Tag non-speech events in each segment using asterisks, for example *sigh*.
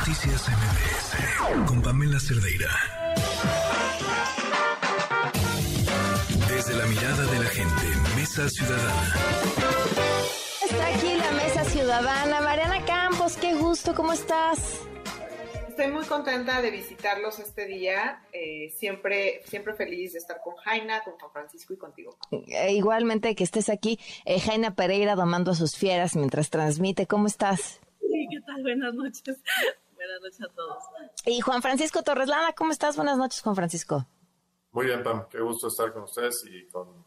Noticias MBS con Pamela Cerdeira. Desde la mirada de la gente, Mesa Ciudadana. Está aquí la Mesa Ciudadana. Mariana Campos, qué gusto, ¿cómo estás? Estoy muy contenta de visitarlos este día. Eh, siempre, siempre feliz de estar con Jaina, con Juan Francisco y contigo. Eh, igualmente que estés aquí, eh, Jaina Pereira domando a sus fieras mientras transmite. ¿Cómo estás? Sí, ¿qué tal? Buenas noches. Buenas noches a todos. Y Juan Francisco Torres Lana, ¿cómo estás? Buenas noches, Juan Francisco. Muy bien, Pam. Qué gusto estar con ustedes y con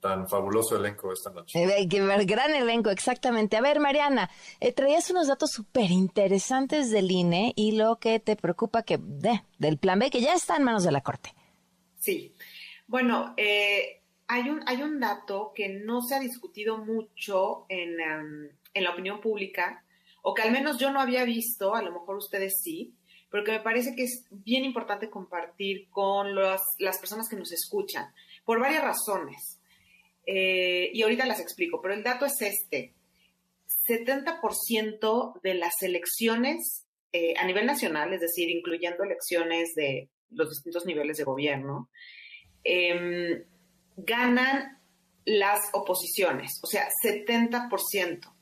tan fabuloso elenco esta noche. Eh, gran elenco, exactamente. A ver, Mariana, eh, traías unos datos súper interesantes del INE y lo que te preocupa que del plan B, que ya está en manos de la Corte. Sí. Bueno, eh, hay, un, hay un dato que no se ha discutido mucho en, em, en la opinión pública, o que al menos yo no había visto, a lo mejor ustedes sí, pero que me parece que es bien importante compartir con las personas que nos escuchan, por varias razones. Eh, y ahorita las explico, pero el dato es este. 70% de las elecciones eh, a nivel nacional, es decir, incluyendo elecciones de los distintos niveles de gobierno, em, ganan las oposiciones, o sea, 70%.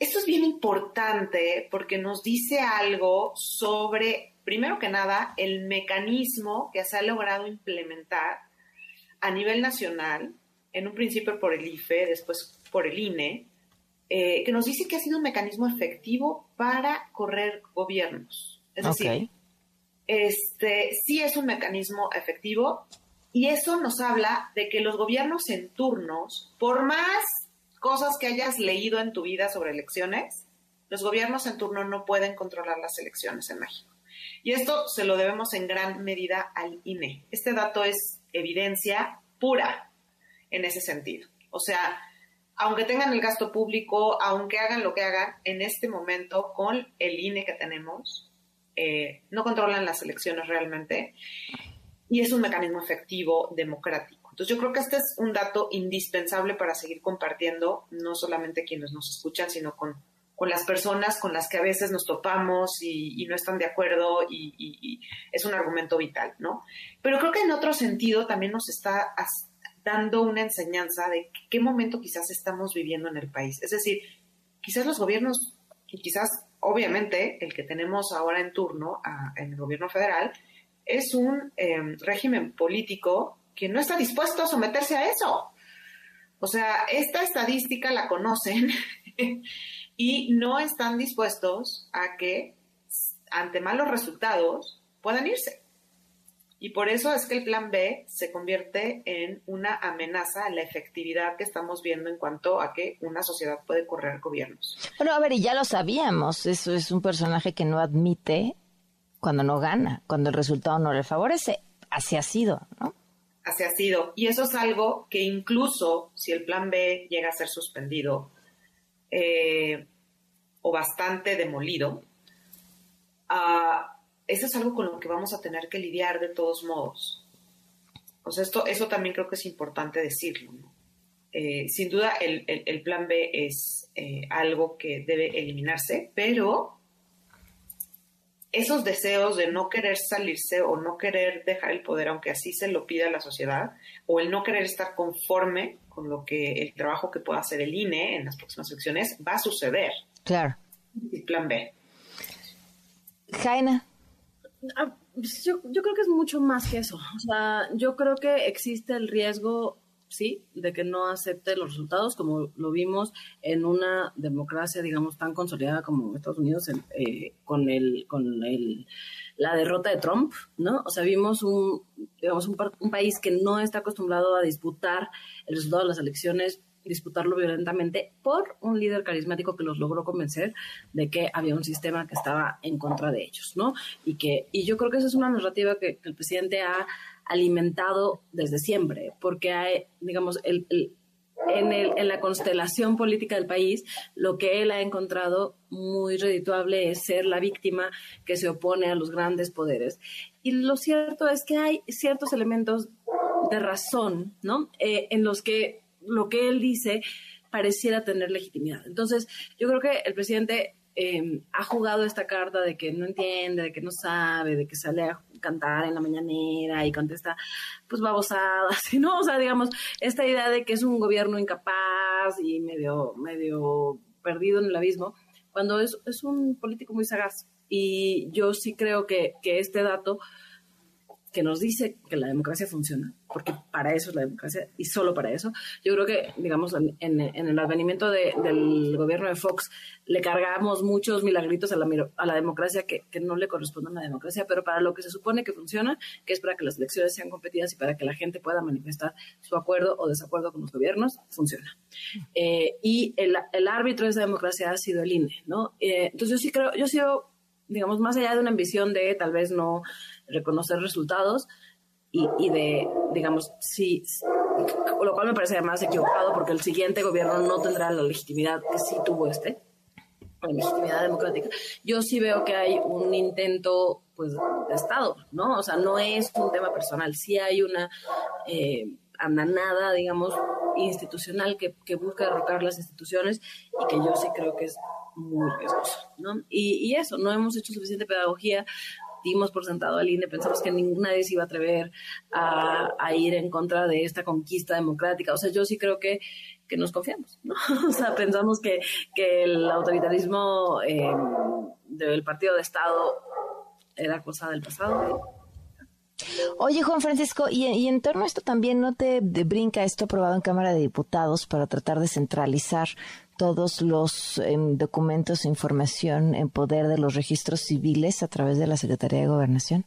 Esto es bien importante porque nos dice algo sobre, primero que nada, el mecanismo que se ha logrado implementar a nivel nacional en un principio por el IFE, después por el INE, eh, que nos dice que ha sido un mecanismo efectivo para correr gobiernos. Es decir, este, sí es un mecanismo efectivo y eso nos habla de que los gobiernos en turnos, por más cosas que hayas leído en tu vida sobre elecciones, los gobiernos en turno no pueden controlar las elecciones en México. Y esto se lo debemos en gran medida al INE. Este dato es evidencia pura en ese sentido. O sea, aunque tengan el gasto público, aunque hagan lo que hagan, en este momento con el INE que tenemos, eh, no controlan las elecciones realmente y es un mecanismo efectivo democrático. Entonces yo creo que este es un dato indispensable para seguir compartiendo, no solamente quienes nos escuchan, sino con, con las personas con las que a veces nos topamos y, no están de acuerdo y, es un argumento vital, ¿no? Pero creo que en otro sentido también nos está dando una enseñanza de qué momento quizás estamos viviendo en el país. Es decir, quizás los gobiernos, y quizás obviamente el que tenemos ahora en turno en el gobierno federal, es un em, régimen político que no está dispuesto a someterse a eso. O sea, esta estadística la conocen *laughs* y no están dispuestos a que ante malos resultados puedan irse. Y por eso es que el plan B se convierte en una amenaza a la efectividad que estamos viendo en cuanto a que una sociedad puede correr gobiernos. Bueno, a ver, y ya lo sabíamos, eso es un personaje que no admite cuando no gana, cuando el resultado no le favorece. Así ha sido, ¿no? Así ha sido. Y eso es algo que incluso si el plan B llega a ser suspendido eh, o bastante demolido, uh, eso es algo con lo que vamos a tener que lidiar de todos modos. O sea, esto, eso también creo que es importante decirlo. Eh, sin duda, el, plan B es eh, algo que debe eliminarse, pero esos deseos de no querer salirse o no querer dejar el poder, aunque así se lo pida la sociedad, o el no querer estar conforme con lo que el trabajo que pueda hacer el INE en las próximas elecciones, va a suceder. Claro. El plan B. Jaina. Ah, pues yo, yo creo que es mucho más que eso. O sea, yo creo que existe el riesgo, sí, de que no acepte los resultados, como lo vimos en una democracia, digamos, tan consolidada como Estados Unidos eh, con el, con el, la derrota de Trump, ¿no? O sea, vimos un, digamos, un, un país que no está acostumbrado a disputar el resultado de las elecciones disputarlo violentamente por un líder carismático que los logró convencer de que había un sistema que estaba en contra de ellos, ¿no? Y que y yo creo que esa es una narrativa que, el presidente ha alimentado desde siempre, porque hay, digamos, el, en, el, en, la constelación política del país, lo que él ha encontrado muy redituable es ser la víctima que se opone a los grandes poderes. Y lo cierto es que hay ciertos elementos de razón, ¿no? Eh, en los que lo que él dice pareciera tener legitimidad. Entonces, yo creo que el presidente em, ha jugado esta carta de que no entiende, de que no sabe, de que sale a cantar en la mañanera y contesta, pues babosadas, *laughs* ¿no? O sea, digamos, esta idea de que es un gobierno incapaz y medio, medio perdido en el abismo, cuando es, es un político muy sagaz. Y yo sí creo que, que este dato que nos dice que la democracia funciona, porque para eso es la democracia y solo para eso. Yo creo que, digamos, en, en, el advenimiento de, del gobierno de Fox le cargamos muchos milagritos a la, a la democracia que, que, no le corresponden a la democracia, pero para lo que se supone que funciona, que es para que las elecciones sean competidas y para que la gente pueda manifestar su acuerdo o desacuerdo con los gobiernos, funciona. Eh, y el, el, árbitro de esa democracia ha sido el INE, ¿no? Eh, entonces yo sí creo, yo sí digamos, más allá de una ambición de tal vez no reconocer resultados y, y de, digamos, sí, lo cual me parece además equivocado porque el siguiente gobierno no tendrá la legitimidad que sí tuvo este, la legitimidad democrática. Yo sí veo que hay un intento, pues, de Estado, ¿no? O sea, no es un tema personal, sí hay una eh, andanada, digamos, institucional que, que busca derrocar las instituciones y que yo sí creo que es muy riesgoso, ¿no? Y, y, eso, no hemos hecho suficiente pedagogía dimos por sentado al INE, pensamos que nadie se iba a atrever a, ir en contra de esta conquista democrática. O sea, yo sí creo que, que nos confiamos, ¿no? *laughs* O sea, pensamos que, que el autoritarismo eh, del partido de Estado era cosa del pasado. Oye, Juan Francisco, y, y, en torno a esto también, ¿no te brinca esto aprobado en Cámara de Diputados para tratar de centralizar todos los em, documentos e información en poder de los registros civiles a través de la Secretaría de Gobernación?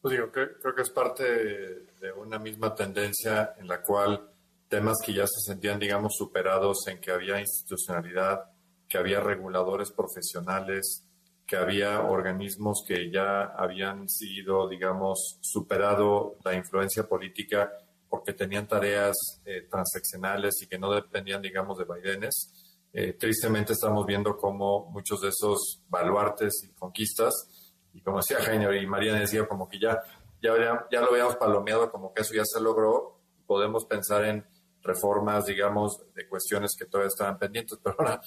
Pues digo, creo, que es parte de una misma tendencia en la cual temas que ya se sentían, digamos, superados en que había institucionalidad, que había reguladores profesionales, que había organismos que ya habían sido, digamos, superado la influencia política porque tenían tareas eh, transaccionales y que no dependían, digamos, de Bidenes. Eh, tristemente estamos viendo cómo muchos de esos baluartes y conquistas, y como decía Jaime y María decía, como que ya, ya, ya lo habíamos palomeado, como que eso ya se logró, podemos pensar en reformas, digamos, de cuestiones que todavía estaban pendientes, *laughs* pero ahora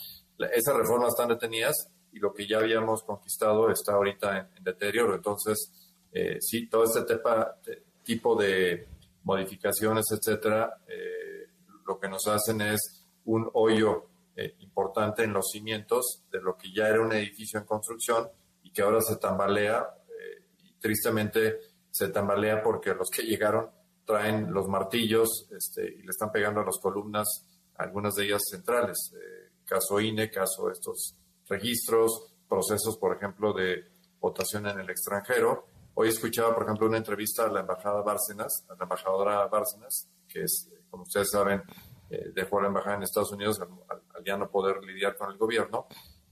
esas reformas están detenidas y lo que ya habíamos conquistado está ahorita en, deterioro. Entonces, eh, sí, todo este tipo de modificaciones, etcétera, eh, lo que nos hacen es un hoyo eh, importante en los cimientos de lo que ya era un edificio en construcción y que ahora se tambalea eh, y tristemente se tambalea porque los que llegaron traen los martillos este, y le están pegando a las columnas, algunas de ellas centrales, caso INE, caso estos registros, procesos, por ejemplo, de votación en el extranjero, Hoy escuchaba, por ejemplo, una entrevista a la embajada Bárcenas, a la embajadora Bárcenas, que es, como ustedes saben, eh, dejó la embajada en Estados Unidos al, ya no poder lidiar con el gobierno.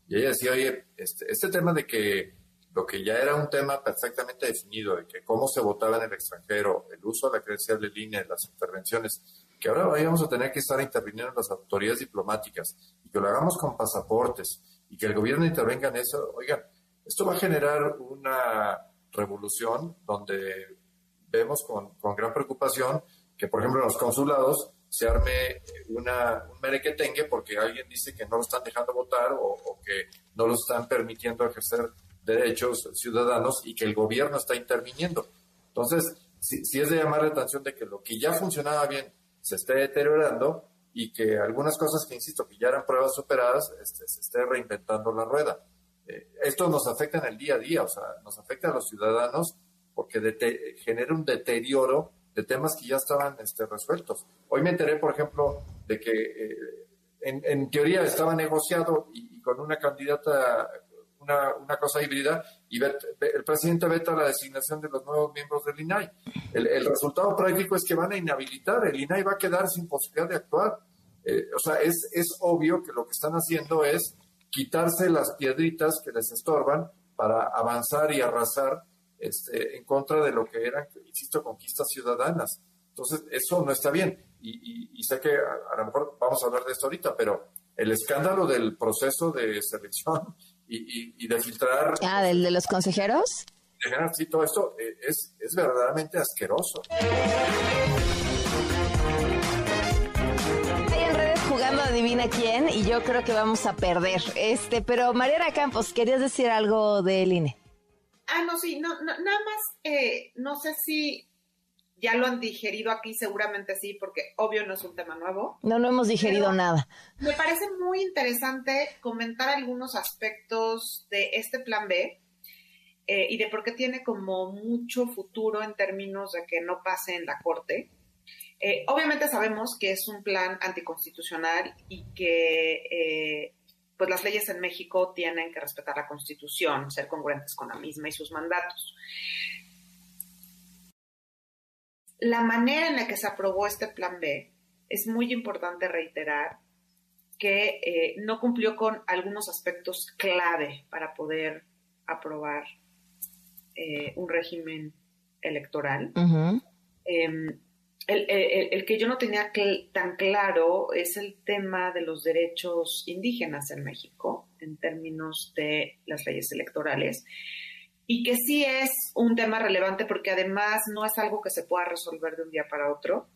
Y ella decía, oye, este, este tema de que lo que ya era un tema perfectamente definido, de que cómo se votaba en el extranjero, el uso de la credencial de línea, las intervenciones, que ahora vayamos a tener que estar interviniendo las autoridades diplomáticas y que lo hagamos con pasaportes y que el gobierno intervenga en eso, oigan, esto va a generar una revolución donde vemos con, con, gran preocupación que, por ejemplo, en los consulados se arme una, un merequetengue porque alguien dice que no lo están dejando votar o, que no lo están permitiendo ejercer derechos ciudadanos y que el gobierno está interviniendo. Entonces, si, es de llamar la atención de que lo que ya funcionaba bien se esté deteriorando y que algunas cosas que, insisto, que ya eran pruebas superadas, este, se esté reinventando la rueda. Eh, esto nos afecta en el día a día, o sea, nos afecta a los ciudadanos porque genera un deterioro de temas que ya estaban este, resueltos. Hoy me enteré, por ejemplo, de que eh, en, teoría estaba negociado y, con una candidata, una, una cosa híbrida, y el presidente veta la designación de los nuevos miembros del INAI. El, el, resultado práctico es que van a inhabilitar, el INAI va a quedar sin posibilidad de actuar. Eh, o sea, es, es obvio que lo que están haciendo es quitarse las piedritas que les estorban para avanzar y arrasar este, en contra de lo que eran, insisto, conquistas ciudadanas. Entonces, eso no está bien. Y, sé que a, lo mejor vamos a hablar de esto ahorita, pero el escándalo del proceso de selección *laughs* y, de filtrar... Ah, ¿del de los consejeros? Sí, todo esto eh, es, es verdaderamente asqueroso. Adivina quién y yo creo que vamos a perder. Este, pero Mariana Campos, ¿querías decir algo del INE? Ah, no, sí, no, nada más, eh, no sé si ya lo han digerido aquí, seguramente sí, porque obvio no es un tema nuevo. No, no hemos digerido nada. Me parece muy interesante comentar algunos aspectos de este plan B eh, y de por qué tiene como mucho futuro en términos de que no pase en la Corte. Eh, obviamente sabemos que es un plan anticonstitucional y que eh, pues las leyes en México tienen que respetar la Constitución, ser congruentes con la misma y sus mandatos. La manera en la que se aprobó este plan B es muy importante reiterar que no cumplió con algunos aspectos clave para poder aprobar eh, un régimen electoral. El, que yo no tenía tan claro es el tema de los derechos indígenas en México en términos de las leyes electorales y que sí es un tema relevante porque además no es algo que se pueda resolver de un día para otro.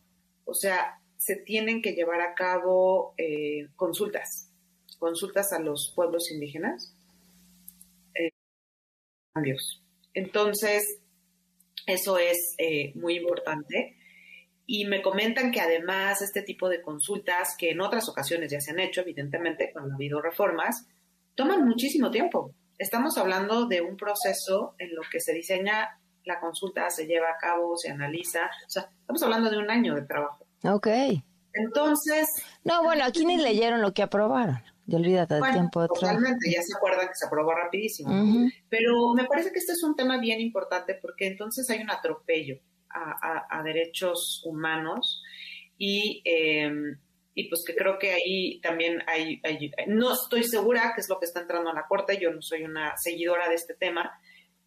O sea, se tienen que llevar a cabo eh, consultas, consultas a los pueblos indígenas. Eh. Entonces, eso es eh, muy importante. Y me comentan que además este tipo de consultas, que en otras ocasiones ya se han hecho, evidentemente, cuando ha habido reformas, toman muchísimo tiempo. Estamos hablando de un proceso en lo que se diseña la consulta, se lleva a cabo, se analiza. O sea, estamos hablando de un año de trabajo. Ok. Entonces. No, bueno, aquí ni leyeron lo que aprobaron. Y olvídate del tiempo de Totalmente, ya se acuerdan que se aprobó rapidísimo. Pero me parece que este es un tema bien importante porque entonces hay un atropello a, derechos humanos y, em, y pues que creo que ahí también hay, no estoy segura qué es lo que está entrando a la Corte, yo no soy una seguidora de este tema,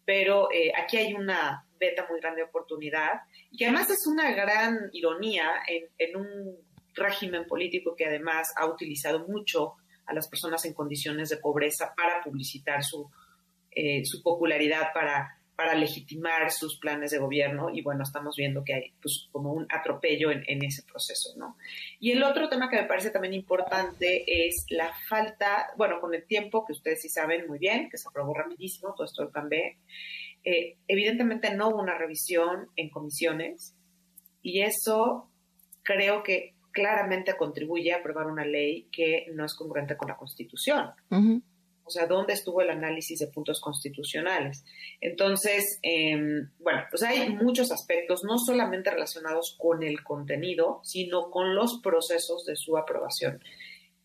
pero eh, aquí hay una beta muy grande de oportunidad y además es una gran ironía en, en un régimen político que además ha utilizado mucho a las personas en condiciones de pobreza para publicitar su, eh, su popularidad, para, para legitimar sus planes de gobierno y bueno, estamos viendo que hay pues como un atropello en, ese proceso, ¿no? Y el otro tema que me parece también importante es la falta, bueno, con el tiempo que ustedes sí saben muy bien, que se aprobó rapidísimo, todo esto del plan B, eh, evidentemente no hubo una revisión en comisiones y eso creo que claramente contribuye a aprobar una ley que no es congruente con la Constitución. O sea, ¿dónde estuvo el análisis de puntos constitucionales? Entonces, em, bueno, pues hay muchos aspectos, no solamente relacionados con el contenido, sino con los procesos de su aprobación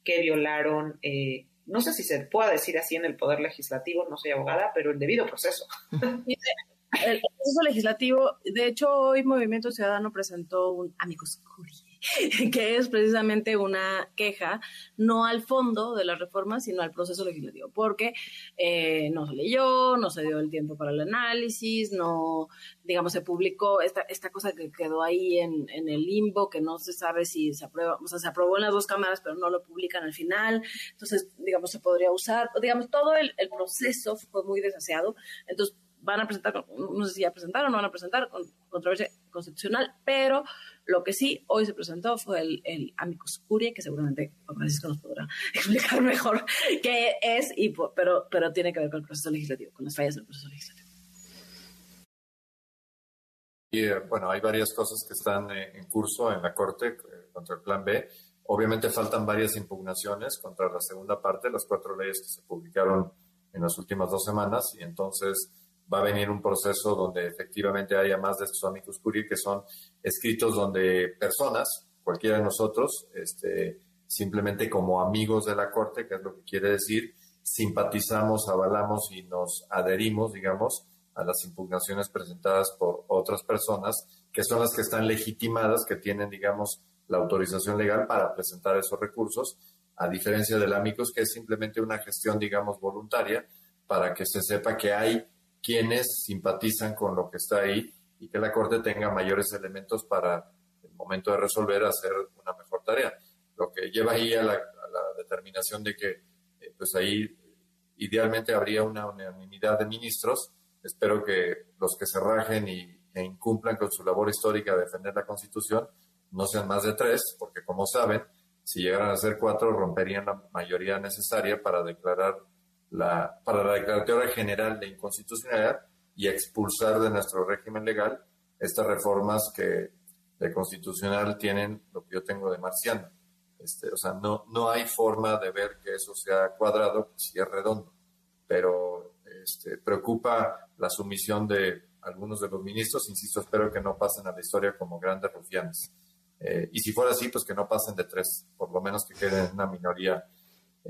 que violaron, eh, no sé si se puede decir así en el Poder Legislativo, no soy abogada, pero el debido proceso. *laughs* el proceso legislativo, de hecho, hoy Movimiento Ciudadano presentó un amigos curios *laughs* que es precisamente una queja no al fondo de la reforma, sino al proceso legislativo, porque eh, no se leyó, no se dio el tiempo para el análisis, no, digamos, se publicó esta, esta cosa que quedó ahí en, el limbo, que no se sabe si se aprueba, o sea, se aprobó en las dos cámaras, pero no lo publican al final, entonces, digamos, se podría usar, digamos, todo el, el proceso fue muy desasiado, entonces van a presentar, no sé si ya presentaron o no van a presentar controversia constitucional, pero lo que sí hoy se presentó fue el, el amicus curiae, que seguramente Francisco nos podrá *laughs* explicar mejor qué es, y, pero, pero tiene que ver con el proceso legislativo, con las fallas del proceso legislativo. Y eh, bueno, hay varias cosas que están eh, en curso en la Corte eh, contra el Plan B. Obviamente faltan varias impugnaciones contra la segunda parte, las cuatro leyes que se publicaron en las últimas dos semanas, y entonces va a venir un proceso donde efectivamente haya más de estos amigos curiae que son escritos donde personas, cualquiera de nosotros, este, simplemente como amigos de la Corte, que es lo que quiere decir, simpatizamos, avalamos y nos adherimos, digamos, a las impugnaciones presentadas por otras personas, que son las que están legitimadas, que tienen, digamos, la autorización legal para presentar esos recursos, a diferencia del amigos, que es simplemente una gestión, digamos, voluntaria, para que se sepa que hay quienes simpatizan con lo que está ahí y que la Corte tenga mayores elementos para el momento de resolver hacer una mejor tarea. Lo que lleva ahí a la, determinación de que eh, pues ahí idealmente habría una unanimidad de ministros. Espero que los que se rajen y, e incumplan con su labor histórica de defender la Constitución no sean más de tres, porque como saben, si llegaran a ser cuatro, romperían la mayoría necesaria para declarar la, para la declaratoria general de inconstitucionalidad y expulsar de nuestro régimen legal estas reformas que de constitucional tienen lo que yo tengo de marciano. Este, o sea, no, no hay forma de ver que eso sea cuadrado si es redondo, pero este, preocupa la sumisión de algunos de los ministros, insisto, espero que no pasen a la historia como grandes rufianes. Eh, y si fuera así, pues que no pasen de tres, por lo menos que queden en una minoría.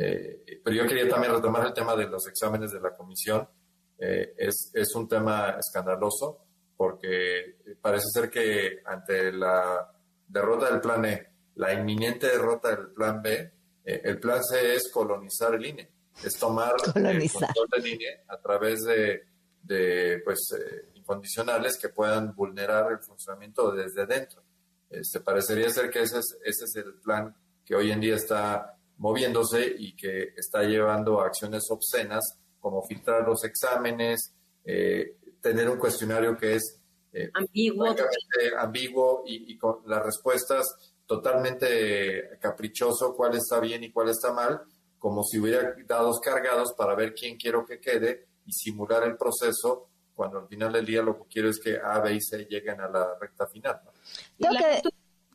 Eh, pero yo quería también retomar el tema de los exámenes de la comisión. Eh, es, es un tema escandaloso porque parece ser que ante la derrota del plan E, la inminente derrota del plan B, el plan C es colonizar el INE, es tomar el control del INE a través de, de pues, incondicionales que puedan vulnerar el funcionamiento desde dentro. Este, parecería ser que ese es, ese es el plan que hoy en día está moviéndose y que está llevando a acciones obscenas como filtrar los exámenes, eh, tener un cuestionario que es eh, ambiguo, ambiguo y, con las respuestas totalmente caprichoso, cuál está bien y cuál está mal, como si hubiera dados cargados para ver quién quiero que quede y simular el proceso cuando al final del día lo que quiero es que A, B y C lleguen a la recta final. Tengo, que,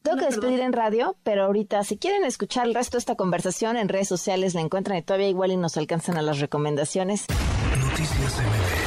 tengo que despedir en radio, pero ahorita si quieren escuchar el resto de esta conversación en redes sociales la encuentran y todavía igual y nos alcanzan a las recomendaciones. Noticias MBS